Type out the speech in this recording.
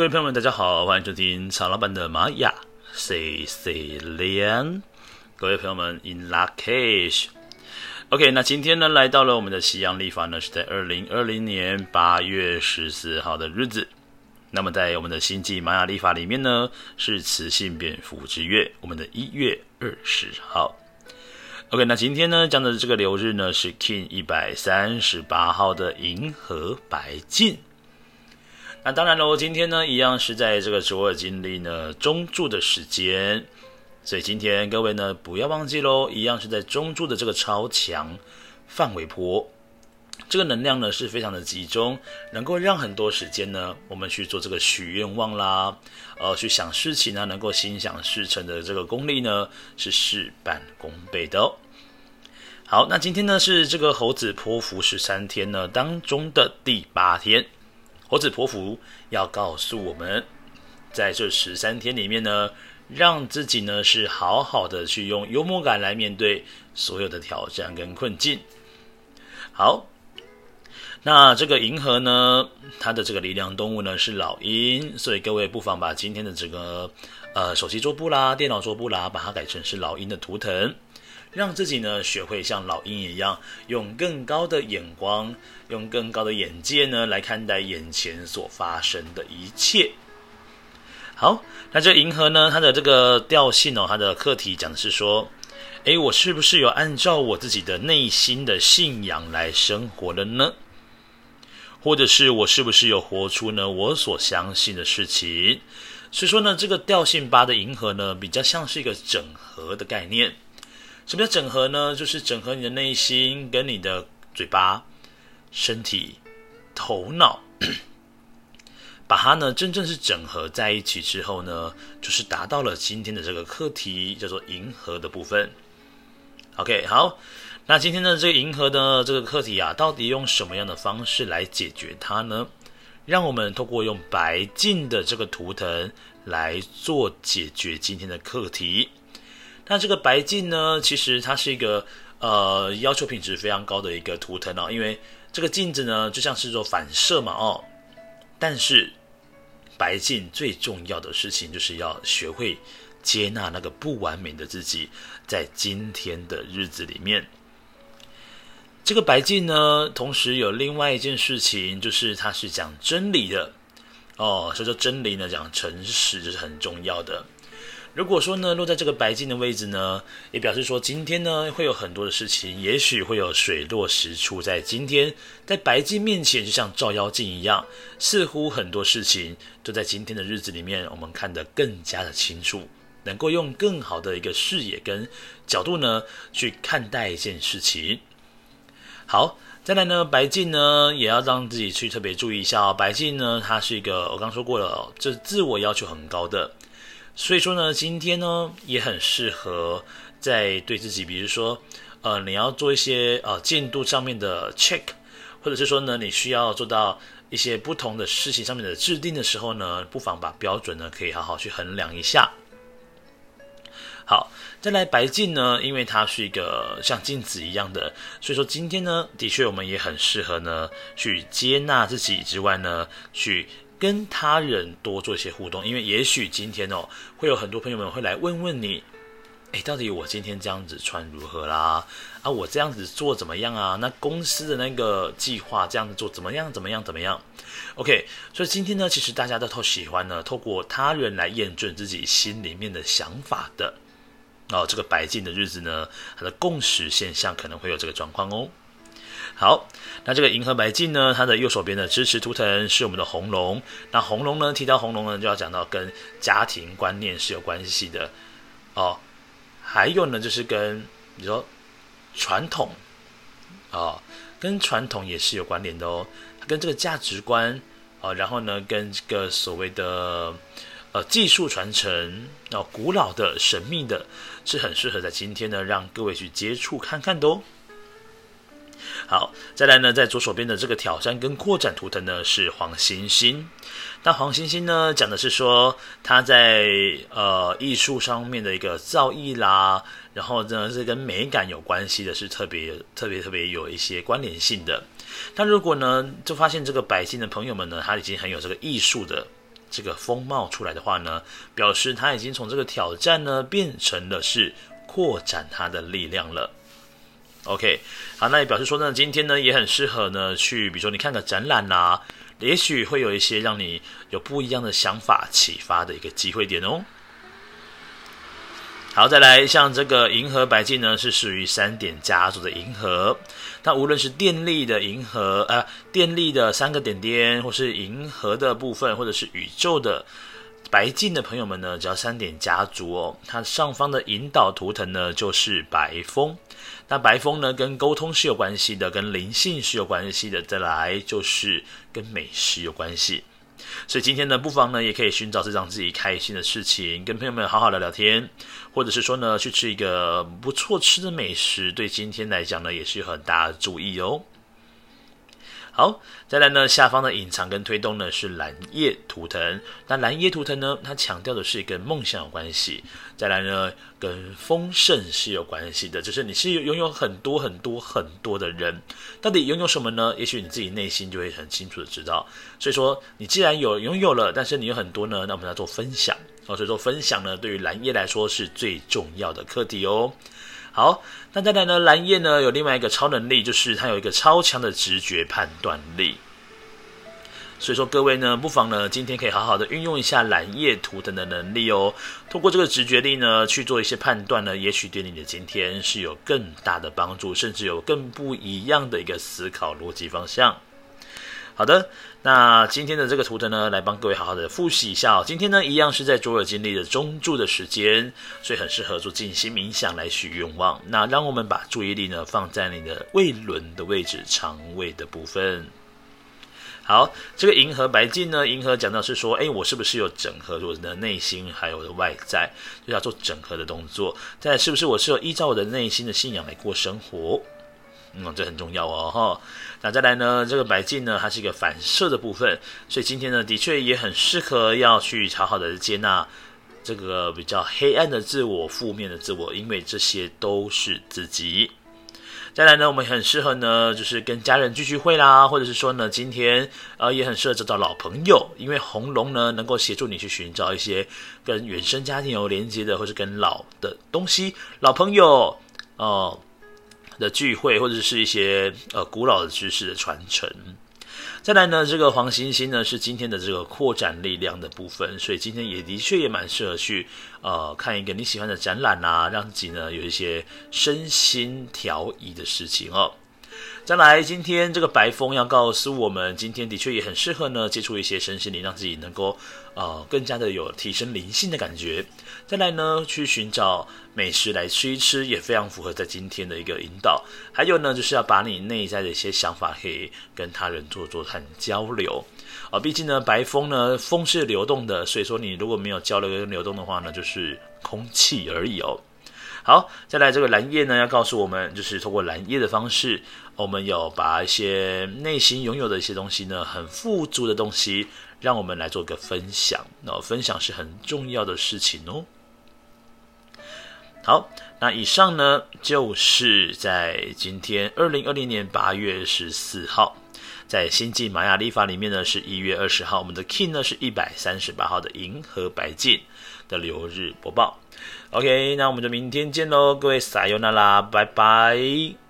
各位朋友们，大家好，欢迎收听曹老板的玛雅 C C 连。各位朋友们，In Lakish。OK，那今天呢，来到了我们的西洋历法呢，是在二零二零年八月十四号的日子。那么在我们的星际玛雅历法里面呢，是雌性蝙蝠之月，我们的一月二十号。OK，那今天呢讲的这个流日呢，是 King 一百三十八号的银河白镜。那当然喽，今天呢，一样是在这个卓尔金历呢中柱的时间，所以今天各位呢不要忘记喽，一样是在中柱的这个超强范围波，这个能量呢是非常的集中，能够让很多时间呢我们去做这个许愿望啦，呃，去想事情呢，能够心想事成的这个功力呢是事半功倍的哦。好，那今天呢是这个猴子波符十三天呢当中的第八天。猴子波符要告诉我们，在这十三天里面呢，让自己呢是好好的去用幽默感来面对所有的挑战跟困境。好，那这个银河呢，它的这个力量动物呢是老鹰，所以各位不妨把今天的这个呃手机桌布啦、电脑桌布啦，把它改成是老鹰的图腾。让自己呢学会像老鹰一样，用更高的眼光，用更高的眼界呢来看待眼前所发生的一切。好，那这银河呢，它的这个调性哦，它的课题讲的是说，诶，我是不是有按照我自己的内心的信仰来生活了呢？或者是我是不是有活出呢我所相信的事情？所以说呢，这个调性八的银河呢，比较像是一个整合的概念。什么叫整合呢？就是整合你的内心跟你的嘴巴、身体、头脑，把它呢真正是整合在一起之后呢，就是达到了今天的这个课题，叫做银河的部分。OK，好，那今天的这个银河的这个课题啊，到底用什么样的方式来解决它呢？让我们透过用白镜的这个图腾来做解决今天的课题。那这个白镜呢，其实它是一个呃要求品质非常高的一个图腾哦，因为这个镜子呢就像是做反射嘛哦，但是白镜最重要的事情就是要学会接纳那个不完美的自己，在今天的日子里面，这个白镜呢，同时有另外一件事情，就是它是讲真理的。哦，所以说真理呢讲诚实就是很重要的。如果说呢，落在这个白镜的位置呢，也表示说今天呢会有很多的事情，也许会有水落石出。在今天，在白镜面前，就像照妖镜一样，似乎很多事情都在今天的日子里面，我们看得更加的清楚，能够用更好的一个视野跟角度呢去看待一件事情。好，再来呢，白镜呢也要让自己去特别注意一下哦。白镜呢，它是一个我刚说过了，这自我要求很高的。所以说呢，今天呢也很适合在对自己，比如说，呃，你要做一些呃进度上面的 check，或者是说呢，你需要做到一些不同的事情上面的制定的时候呢，不妨把标准呢可以好好去衡量一下。好，再来白镜呢，因为它是一个像镜子一样的，所以说今天呢，的确我们也很适合呢去接纳自己之外呢，去。跟他人多做一些互动，因为也许今天哦，会有很多朋友们会来问问你，诶，到底我今天这样子穿如何啦？啊，我这样子做怎么样啊？那公司的那个计划这样子做怎么样？怎么样？怎么样？OK，所以今天呢，其实大家都特喜欢呢，透过他人来验证自己心里面的想法的。哦，这个白净的日子呢，它的共识现象可能会有这个状况哦。好，那这个银河白镜呢，它的右手边的支持图腾是我们的红龙。那红龙呢，提到红龙呢，就要讲到跟家庭观念是有关系的哦。还有呢，就是跟你说传统、哦，跟传统也是有关联的哦。跟这个价值观、哦，然后呢，跟这个所谓的呃技术传承、哦，古老的、神秘的，是很适合在今天呢，让各位去接触看看的哦。好，再来呢，在左手边的这个挑战跟扩展图腾呢是黄星星。那黄星星呢讲的是说他在呃艺术上面的一个造诣啦，然后呢是跟美感有关系的，是特别特别特别有一些关联性的。那如果呢就发现这个白金的朋友们呢，他已经很有这个艺术的这个风貌出来的话呢，表示他已经从这个挑战呢变成了是扩展他的力量了。OK，好，那也表示说呢，今天呢也很适合呢去，比如说你看个展览呐、啊，也许会有一些让你有不一样的想法启发的一个机会点哦。好，再来像这个银河白镜呢，是属于三点家族的银河。那无论是电力的银河，呃，电力的三个点点，或是银河的部分，或者是宇宙的白镜的朋友们呢，只要三点家族哦，它上方的引导图腾呢就是白风。那白风呢，跟沟通是有关系的，跟灵性是有关系的。再来就是跟美食有关系。所以今天呢，不妨呢，也可以寻找这让自己开心的事情，跟朋友们好好聊聊天，或者是说呢，去吃一个不错吃的美食，对今天来讲呢，也是有很大的注意哦。好，再来呢，下方的隐藏跟推动呢是蓝夜图腾。那蓝夜图腾呢，它强调的是跟梦想有关系。再来呢，跟丰盛是有关系的，就是你是拥有很多很多很多的人，到底拥有什么呢？也许你自己内心就会很清楚的知道。所以说，你既然有拥有了，但是你有很多呢，那我们要做分享。哦，所以说分享呢，对于蓝夜来说是最重要的课题哦。好，那再来呢？蓝夜呢有另外一个超能力，就是它有一个超强的直觉判断力。所以说各位呢，不妨呢今天可以好好的运用一下蓝夜图腾的能力哦。通过这个直觉力呢去做一些判断呢，也许对你的今天是有更大的帮助，甚至有更不一样的一个思考逻辑方向。好的，那今天的这个图腾呢，来帮各位好好的复习一下哦。今天呢，一样是在卓尔金历的中柱的时间，所以很适合做静心冥想来许愿望。那让我们把注意力呢放在你的胃轮的位置，肠胃的部分。好，这个银河白镜呢，银河讲到是说，哎，我是不是有整合我的内心还有我的外在，就要做整合的动作？再，是不是我是有依照我的内心的信仰来过生活？嗯，这很重要哦，哈。那再来呢，这个白镜呢，它是一个反射的部分，所以今天呢，的确也很适合要去好好的接纳这个比较黑暗的自我、负面的自我，因为这些都是自己。再来呢，我们很适合呢，就是跟家人聚聚会啦，或者是说呢，今天呃也很适合找找老朋友，因为红龙呢能够协助你去寻找一些跟原生家庭有连接的，或是跟老的东西、老朋友哦。的聚会，或者是一些呃古老的知识的传承。再来呢，这个黄星星呢是今天的这个扩展力量的部分，所以今天也的确也蛮适合去呃看一个你喜欢的展览啊，让自己呢有一些身心调宜的事情哦。再来，今天这个白风要告诉我们，今天的确也很适合呢，接触一些身心灵，让自己能够呃更加的有提升灵性的感觉。再来呢，去寻找美食来吃一吃，也非常符合在今天的一个引导。还有呢，就是要把你内在的一些想法可以跟他人做做很交流啊。毕竟呢，白风呢，风是流动的，所以说你如果没有交流跟流动的话呢，就是空气而已哦。好，再来这个蓝夜呢，要告诉我们，就是通过蓝夜的方式，我们有把一些内心拥有的一些东西呢，很富足的东西，让我们来做个分享。那分享是很重要的事情哦。好，那以上呢，就是在今天二零二零年八月十四号，在星际玛雅历法里面呢，是一月二十号，我们的 King 呢是一百三十八号的银河白镜的流日播报。OK，那我们就明天见喽，各位撒由那拉，拜拜。